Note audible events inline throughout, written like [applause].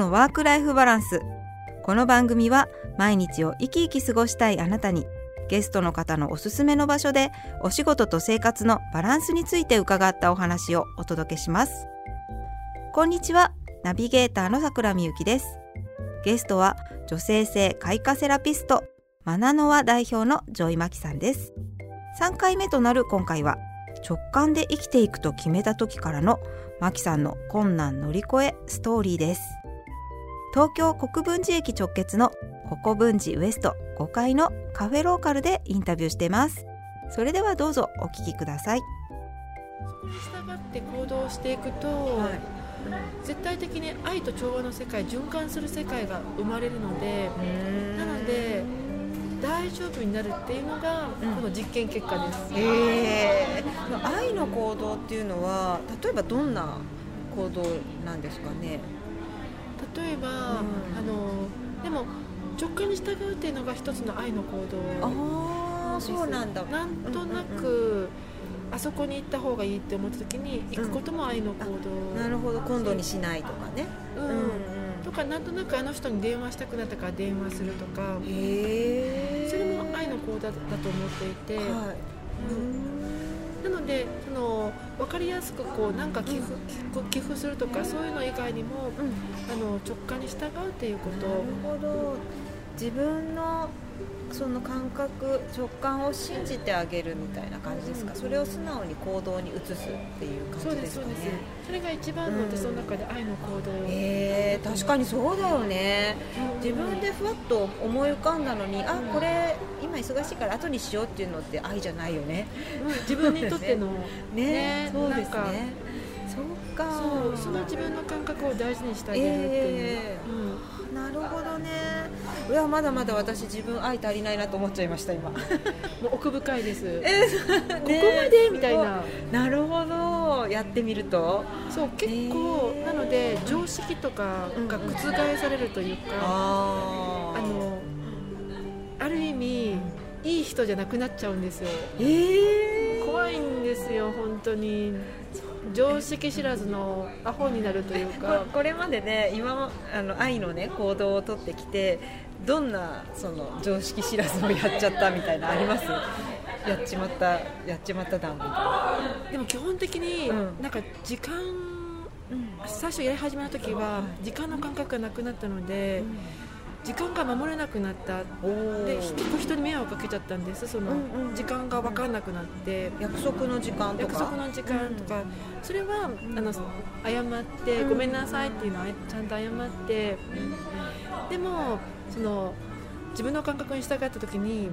のワークライフバランス。この番組は毎日を生き生き過ごしたいあなたにゲストの方のおすすめの場所でお仕事と生活のバランスについて伺ったお話をお届けします。こんにちはナビゲーターの桜美幸です。ゲストは女性性開花セラピストマナノア代表のジョイマキさんです。3回目となる今回は直感で生きていくと決めた時からのマキさんの困難乗り越えストーリーです。東京国分寺駅直結の国分寺ウエスト5階のカフェローカルでインタビューしています。それではどうぞお聞きください。そこに従って行動していくと、はい、絶対的に愛と調和の世界循環する世界が生まれるのでなので大丈夫になるっていうのが、この実験結果です、えー、愛の行動っていうのは例えばどんな行動なんですかね？例えば、うん、あのでも直感に従うっていうのが一つの愛の行動ああそうなんだ。なんとなく、うんうんうん。あそこに行った方がいいって思った時に行くことも愛の行動、うん、なるほど。今度にしないとかね、うん、うんとかなんとなくあの人に電話したくなったから電話するとかへそれも愛の行動だと思っていて、はい、なのでその分かりやすくこうなんか寄付,、寄付するとかそういうの以外にも、うん、あの直感に従うっていうこと。なるほど。自分のその感覚直感を信じてあげるみたいな感じですか、うん、それを素直に行動に移すっていう感じですかね？それが一番の私の中で愛の行動、えー、確かにそうだよね、うん、自分でふわっと思い浮かんだのに、うん、あこれ今忙しいから後にしようっていうのって愛じゃないよね、自分にとっての [laughs] ね。ねそうですね。そうか。そうその自分の感覚を大事にしてあげるっていう、えー、なるほどね。いやまだまだ私自分愛足りないなと思っちゃいました今。[laughs] もう奥深いです、[laughs] えー、ここまでみたいな。なるほど。やってみると。そう結構、え。ー、なので常識とかが覆されるというか、うん、あの人じゃなくなっちゃうんですよ、えー、怖いんですよ本当に。常識知らずのアホになるというか。これまでね今あの愛のね行動をとってきてどんなその常識知らずをやっちゃったみたいなあります？やっちまったやっちまっただみたいなでも基本的に、なんか時間、うん、最初やり始めた時は時間の感覚がなくなったので、うん時間が守れなくなった。で結構人に迷惑かけちゃったんです。その時間が分からなくなって、約束の時間とか？約束の時間とか、それはあの謝ってごめんなさいっていうのはちゃんと謝って、でもその自分の感覚に従った時に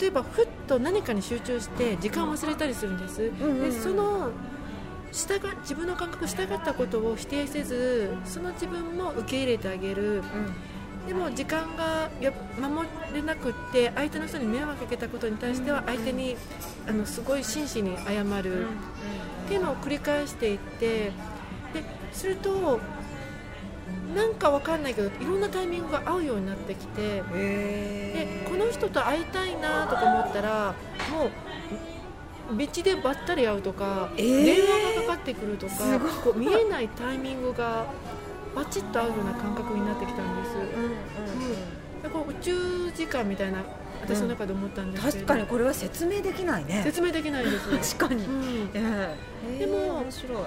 例えばふっと何かに集中して時間を忘れたりするんです、でその従自分の感覚に従ったことを否定せずその自分も受け入れてあげる、うんでも時間がや守れなくって相手の人に迷惑かけたことに対しては相手にあのすごい真摯に謝る。っていうのを繰り返していってでするとなんかわかんないけどいろんなタイミングが合うようになってきてでこの人と会いたいなとか思ったらもう道でばったり会うとか、電話がかかってくるとかこう見えないタイミングがバチッと合うような感覚になってきたんです、うんうんうん、だから宇宙時間みたいな私の中で思ったんです確かにこれは説明できないね。説明できないです。[laughs] 確かに、うん、えー、でも面白い。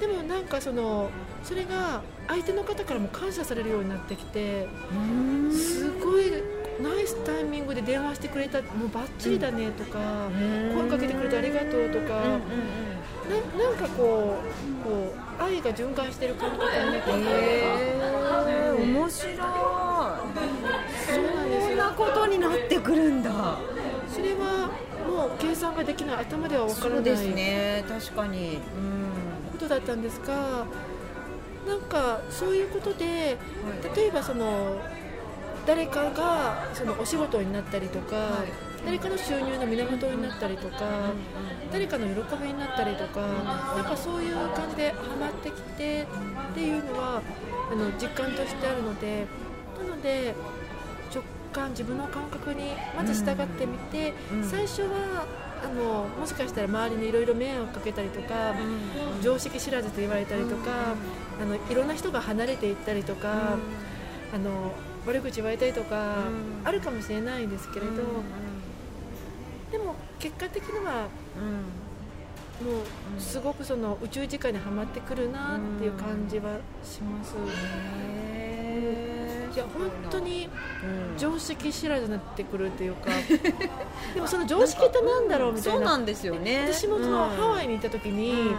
でもなんかそのそれが相手の方からも感謝されるようになってきてすごいナイスタイミングで電話してくれたもうばっちりだねとか、声かけてくれてありがとうとか、ななんかこうこう愛が循環してる感覚になってきて、えー、面白い。そうなんですそんなことになってくるんだ。それはもう計算ができない。頭では分からない。ですね確かに、うん、ことだったんですがなんかそういうことで、例えばその誰かがそのお仕事になったりとか、はい、誰かの収入の源になったりとか、誰かの喜びになったりとか、なんかそういう感じでハマってきてっていうのはあの実感としてあるのでなので直感自分の感覚にまず従ってみて、うん。最初はあのもしかしたら周りにいろいろ迷惑かけたりとか、常識知らずと言われたりとか、あのいろんな人が離れていったりとか、あの悪口言われたりとか、うん。あるかもしれないんですけれど、でも結果的にはもうすごくその宇宙時間にはまってくるなっていう感じはします。いや本当に常識知らずになってくるっていうか。[laughs] でもその常識ってなんだろうみたいな。そうなんですよね。私もそのハワイに行った時に、うんうん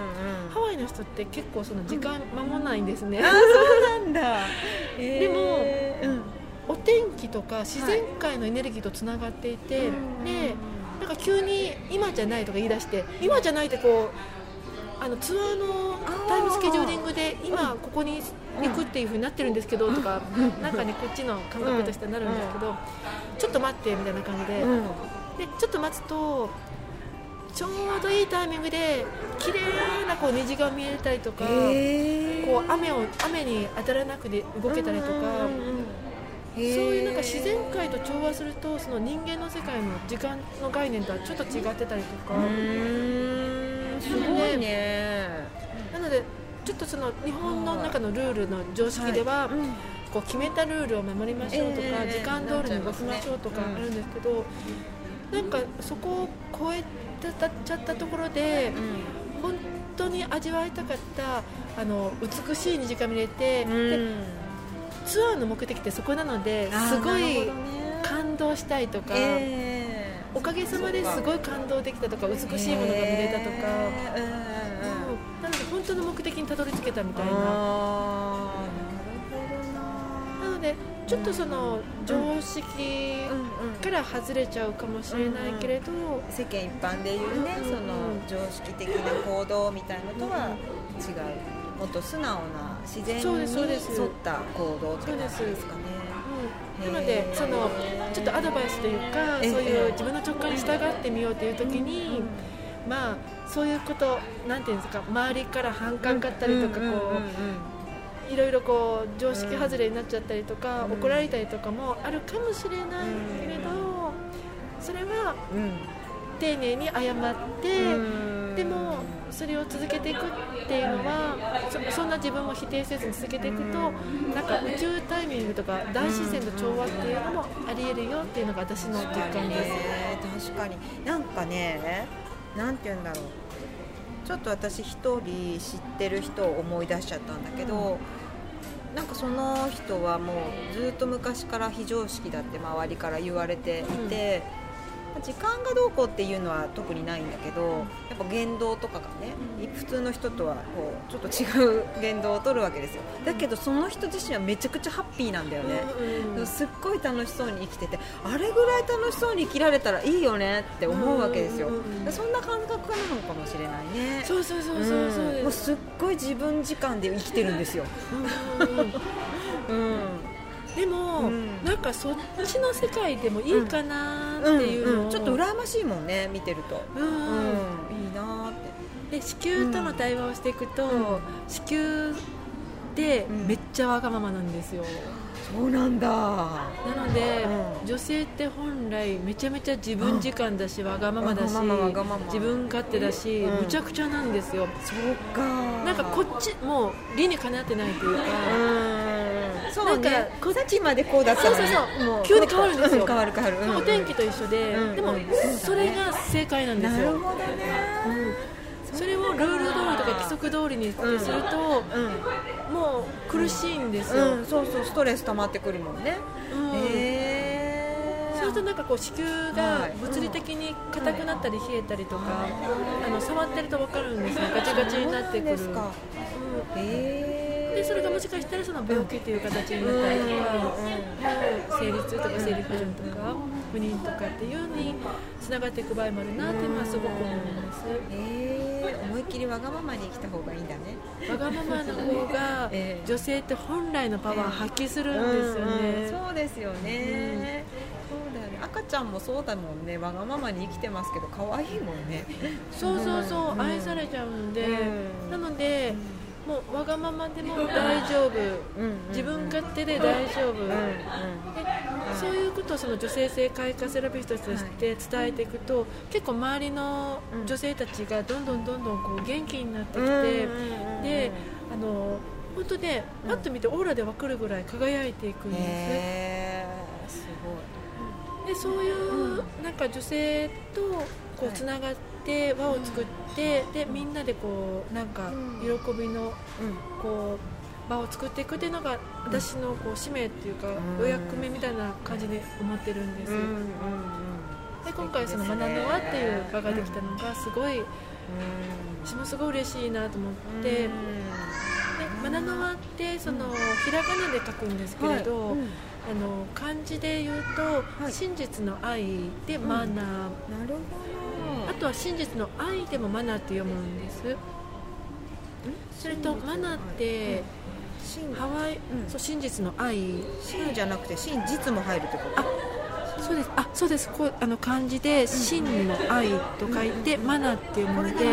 ハワイの人って結構その時間守らないんですね、あそうなんだ。[laughs] でもうん。お天気とか自然界のエネルギーとつながっていて、でなんか急に今じゃないとか言い出して今じゃないってこうあのツアーのタイムスケジューリングで今ここに行くっていう風になってるんですけどとかなんかねこっちの感覚としてなるんですけどちょっと待ってみたいな感じで。うんでちょっと待つとちょうどいいタイミングで綺麗なこう虹が見えたりとかこう雨を雨に当たらなくて動けたりとか。そういうなんか自然界と調和するとその人間の世界の時間の概念とはちょっと違ってたりとか、すごいね。なのでちょっとその日本の中のルールの常識では、うん。こう決めたルールを守りましょうとか、ええ時間通りに動きましょうとかあるんですけど、なんかそこを超えちゃったところで本当に味わいたかったあの美しい虹が見れて、うん。でツアーの目的ってそこなのですごい感動したいとか。えおかげさまですごい感動できたとか美しいものが見れたとか、えーなので本当の目的にたどり着けたみたいな。なのでちょっとその常識から外れちゃうかもしれないけれど、世間一般でいうね、うんその常識的な行動みたいのとは違う。もっと素直な自然にそう沿ですそうです。った行動ってですかね。うんなのでそのちょっとアドバイスというかええ。そういう自分の直感に従ってみようという時に、まあそういうことなんていうんですか周りから反感買ったりとかこう、いろいろこう常識外れになっちゃったりとか、うん。怒られたりとかもあるかもしれないけれど、それはうん。丁寧に謝って、うんでもそれを続けていくっていうのはそそんな自分も否定せずに続けていくと、なんか宇宙タイミングとか大自然と調和っていうのもありえるよっていうのが私の実感です。ね確かに。なんかねなんて言うんだろう。ちょっと私一人知ってる人を思い出しちゃったんだけど、なんかその人はもうずっと昔から非常識だって周りから言われていて、時間がどうこうっていうのは特にないんだけど、やっぱ言動とかがね、普通の人とはこうちょっと違う言動を取るわけですよ。だけどその人自身はめちゃくちゃハッピーなんだよね、うんすっごい楽しそうに生きててあれぐらい楽しそうに生きられたらいいよねって思うわけですよ、うんうんうんうん。そんな感覚なのかもしれないね。そうそうそうそう。そううん。もうです。すっごい自分時間で生きてるんですよ、うんうんうん。[laughs] うんでも、うん。なんかそっちの世界でもいいかなっていうのを、んんちょっと羨ましいもんね見てると、うん。うん。いいなーって。で子宮との対話をしていくと、うん。子宮でうん。めっちゃわがままなんですよ、そうなんだ。なので、うん。女性って本来めちゃめちゃ自分時間だし、わがままだしわがままわがまま。自分勝手だし、うん。むちゃくちゃなんですよ。そうかなんかこっちもう理にかなってないというか、うんそうなんかねこっちまでこうだったのにそうそうそう。もう。急に変わるんですよ。う変わる変わる、うん。お天気と一緒で、うんでも、うんそれが正解なんですよ。なるほどね、うんそれをルール通りとか規則通りにすると、うんもう苦しいんですよ、うん、そうそう。ストレス溜まってくるもんね、うん。へそうするとなんかこう子宮はがい。物理的に硬くなったり冷えたりとか、あの触ってると分かるんですねガチガチになってくる。そうなんですか。うん。へでそれがもしかしたらその病気という形になったりとか、生理痛とか生理不順とか不妊とかっていうのにつながっていく場合もあるなっていうのはすごく思います。え思いっきりわがままに生きた方がいいんだね。わがままの方が [laughs] ええ。女性って本来のパワー発揮するんですよね、うんうんそうですよね、そうだよね。赤ちゃんもそうだもんね。わがままに生きてますけど可愛いもんね。そうそうそう、うん。愛されちゃうんで、うん。なのでもうわがままでも大丈夫、自分勝手で大丈夫、でそういうことをその女性性開花セラピストとして伝えていくと、結構周りの女性たちがどんどんどんどんこう元気になってきて、であの本当ねパッと見てオーラで分かるぐらい輝いていくんですすごい。でそういうなんか女性とこうつながって輪を作って、でみんなでこうなんか喜びのこう場を作っていくっていうのが私のこう使命っていうかお役目みたいな感じで思ってるんです、で今回その「学んでは」っていう場ができたのがすごい私もすごい嬉しいなと思って。マナノワってそのひらがなで書くんですけれど、はい。うん、あの漢字で言うと、はい、真実の愛でマナー、うん、なるほど。あとは真実の愛でもマナーって読むんです。それとマナーって、ハワイ、うん、そう真実の愛。真じゃなくて真実も入るってこと？そうです。あそうです。こうあの漢字で「真の愛」と書いて「マナ」っていうもので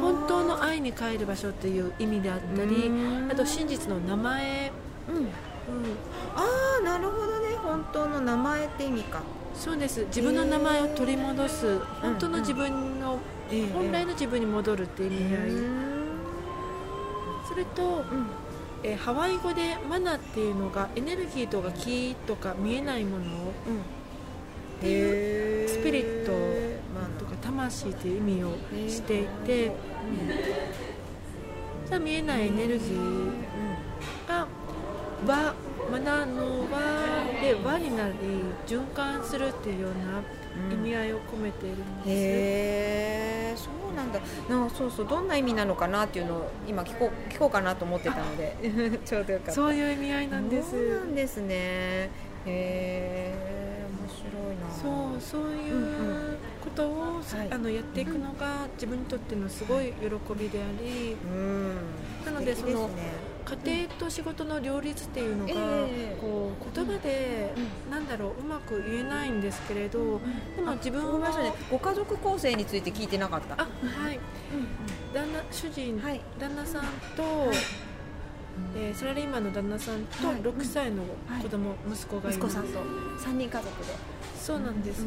本当の愛に帰る場所っていう意味であったりあと真実の名前、当の名前って意味か。そうです。自分の名前を取り戻す。本当の自分の、本来の自分に戻るっていう意味合い。それと、うん。えハワイ語でマナっていうのがエネルギーとか気とか見えないものを、っていうスピリットとか魂という意味をしていて、じゃ見えないエネルギーが和マナの和で和になり循環するっていうような意味合いを込めているんです、へえそうなんだ。なそうそうどんな意味なのかなっていうのを今聞こう聞こうかなと思ってたので。[laughs] ちょうどよかった。そういう意味合いなんです。そうなんですね。へえそうそういうことを、はい、あのやっていくのが自分にとってのすごい喜びであり、うん、なのでその、家庭と仕事の両立っていうのが、こう言葉で、なんだろううまく言えないんですけれど、でも自分は、ね、ご家族構成について聞いてなかった。あはい、旦那主人、はい、旦那さんと、えー、サラリーマンの旦那さんと6歳の子供、はい、息子がいます。息子さんと。3人家族で。そうなんです、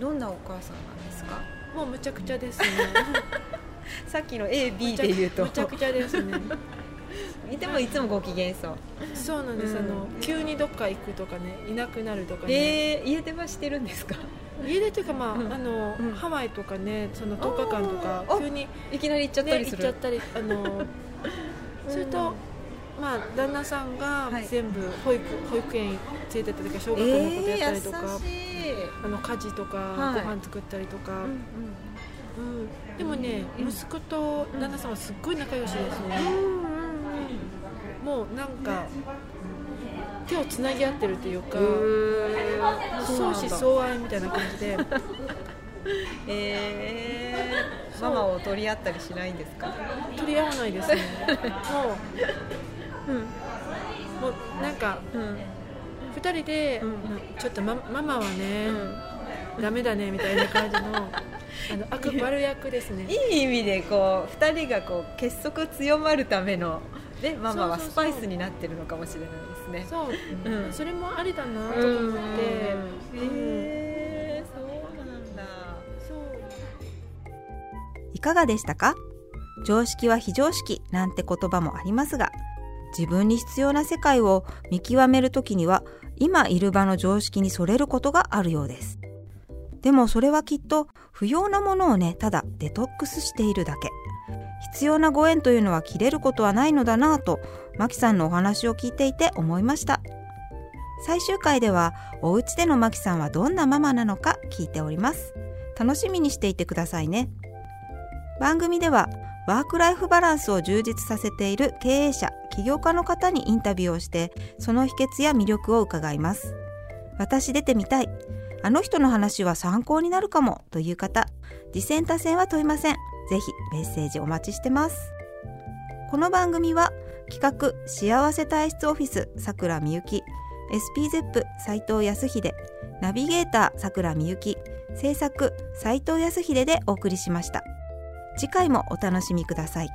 どんなお母さんなんですか？もうむちゃくちゃですね。[laughs] さっきの AB で言うと。むちゃくちゃですねでもいつもご機嫌そう。そうなんです、うん、あの急にどっか行くとかねいなくなるとかね。えー、家出はしてるんですか？家出というかまあ、うん、あの、うん、ハワイとかねその10日間とか急にいきなり行っちゃったりする、ね、行っちゃったりあの [laughs] それと、まあ、旦那さんが全部保育,、保育園連れてったりとか小学校のことやったりとか、えー、あの家事とか、はい、ご飯作ったりとか、うん、うん。うん、でもね、うん、息子と旦那さんはすっごい仲良しですね、うん、なんか手をつなぎ合ってるというか相思相愛みたいな感じで。[laughs] えー、ママを取り合ったりしないんですか？取り合わないですね。もう、うん、もうなんか、うん、2人で、うん、ちょっとマママはね、うん、ダメだねみたいな感じの [laughs] あの悪悪役ですね。いい意味でこう2人がこう結束強まるためのでママはスパイスになってるのかもしれないですね。そう、うん、それもありだなと思って、うん、えーかがでしたか？常識は非常識なんて言葉もありますが自分に必要な世界を見極めるときには今いる場の常識にそれることがあるようです。でもそれはきっと不要なものをねただデトックスしているだけ必要なご縁というのは切れることはないのだなぁとマキさんのお話を聞いていて思いました。最終回ではお家でのマキさんはどんなママなのか聞いております。楽しみにしていてくださいね。番組ではワークライフバランスを充実させている経営者起業家の方にインタビューをしてその秘訣や魅力を伺います。私出てみたい。あの人の話は参考になるかもという方。次践多戦は問いません。ぜひメッセージお待ちしてますこの番組は企画幸せ体質オフィスさくらみゆき SPZEP 斉藤康秀ナビゲーターさくらみゆき制作斉藤康秀でお送りしました。次回もお楽しみください。